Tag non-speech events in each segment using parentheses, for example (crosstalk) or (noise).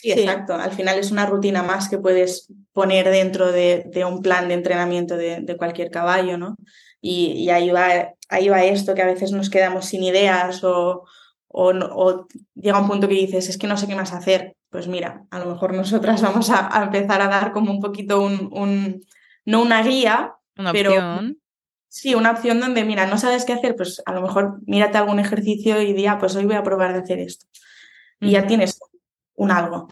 Sí, exacto. Al final es una rutina más que puedes poner dentro de, un plan de entrenamiento de, cualquier caballo, ¿no? Y, ahí, va, ahí va esto, que a veces nos quedamos sin ideas o, o, llega un punto que dices, es que no sé qué más hacer. Pues mira, a lo mejor nosotras (laughs) vamos a, empezar a dar como un poquito un, un no una guía, una pero opción. Sí, una opción donde, mira, no sabes qué hacer, pues a lo mejor mírate algún ejercicio y di, ah, pues hoy voy a probar de hacer esto. Y ya tienes un algo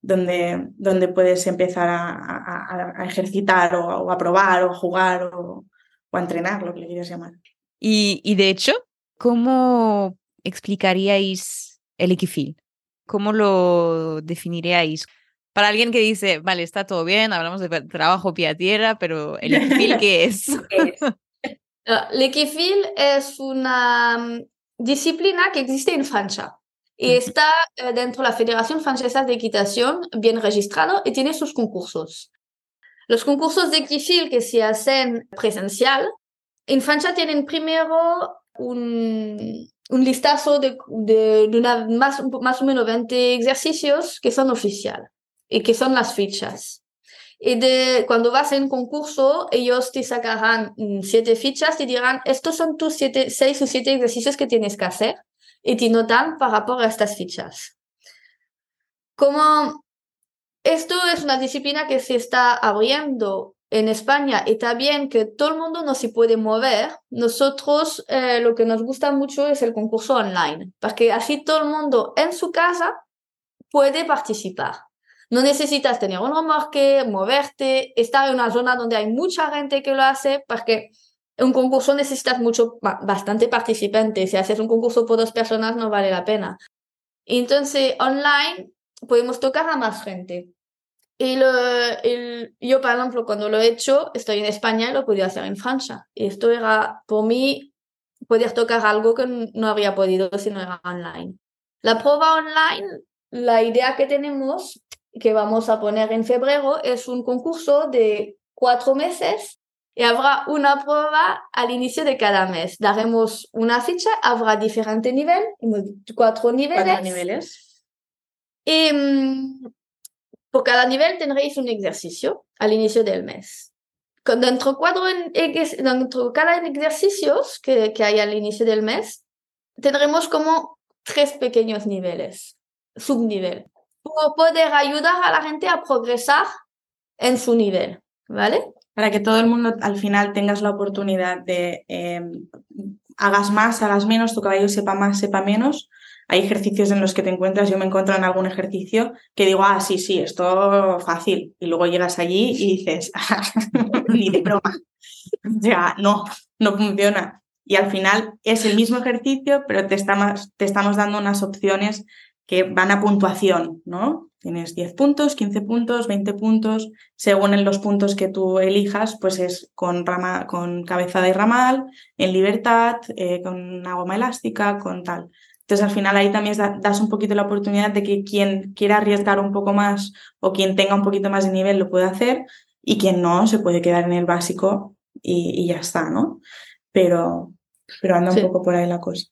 donde, donde puedes empezar a, ejercitar o, a probar o a jugar o, a entrenar, lo que le quieras llamar. Y, y de hecho, ¿cómo explicaríais el equifil? ¿Cómo lo definiríais? Para alguien que dice, vale, está todo bien, hablamos de trabajo pie a tierra, pero el equifil, ¿qué es? (laughs) El equifil es una mm, disciplina que existe en Francia y está eh, dentro de la Federación Francesa de Equitación bien registrado y tiene sus concursos. Los concursos de equifil que se hacen presencial, en Francia tienen primero un, un listazo de, de, una, más, más o menos 20 ejercicios que son oficiales y que son las fichas. Y de, cuando vas en concurso, ellos te sacarán mm, siete fichas y dirán, estos son tus siete, seis o siete ejercicios que tienes que hacer y te notan para por estas fichas. Como esto es una disciplina que se está abriendo en España y también que todo el mundo no se puede mover, nosotros eh, lo que nos gusta mucho es el concurso online, porque así todo el mundo en su casa puede participar. No necesitas tener un remorque, moverte, estar en una zona donde hay mucha gente que lo hace, porque un concurso necesitas mucho, bastante participantes. Si haces un concurso por dos personas no vale la pena. Entonces, online podemos tocar a más gente. Y lo, el, yo, por ejemplo, cuando lo he hecho, estoy en España y lo podía hacer en Francia. Y esto era, por mí, poder tocar algo que no habría podido si no era online. La prueba online, la idea que tenemos que vamos a poner en febrero es un concurso de cuatro meses y habrá una prueba al inicio de cada mes. Daremos una ficha, habrá diferente nivel, cuatro niveles. Cuatro niveles. Y mm, por cada nivel tendréis un ejercicio al inicio del mes. Dentro, cuatro, dentro cada ejercicio que, que hay al inicio del mes, tendremos como tres pequeños niveles, subnivel poder ayudar a la gente a progresar en su nivel, ¿vale? Para que todo el mundo al final tengas la oportunidad de em, hagas más, hagas menos, tu caballo sepa más, sepa menos. Hay ejercicios en los que te encuentras, yo me encuentro en algún ejercicio que digo, ah, sí, sí, esto fácil. Y luego llegas allí y dices, (laughs) ni de broma. Ya, no, no funciona. Y al final es el mismo ejercicio, pero te estamos, te estamos dando unas opciones que van a puntuación, ¿no? Tienes 10 puntos, 15 puntos, 20 puntos, según en los puntos que tú elijas, pues es con, rama, con cabezada y ramal, en libertad, eh, con una goma elástica, con tal. Entonces al final ahí también das un poquito la oportunidad de que quien quiera arriesgar un poco más o quien tenga un poquito más de nivel lo puede hacer y quien no se puede quedar en el básico y, ya está, ¿no? Pero, pero anda un poco por ahí la cosa.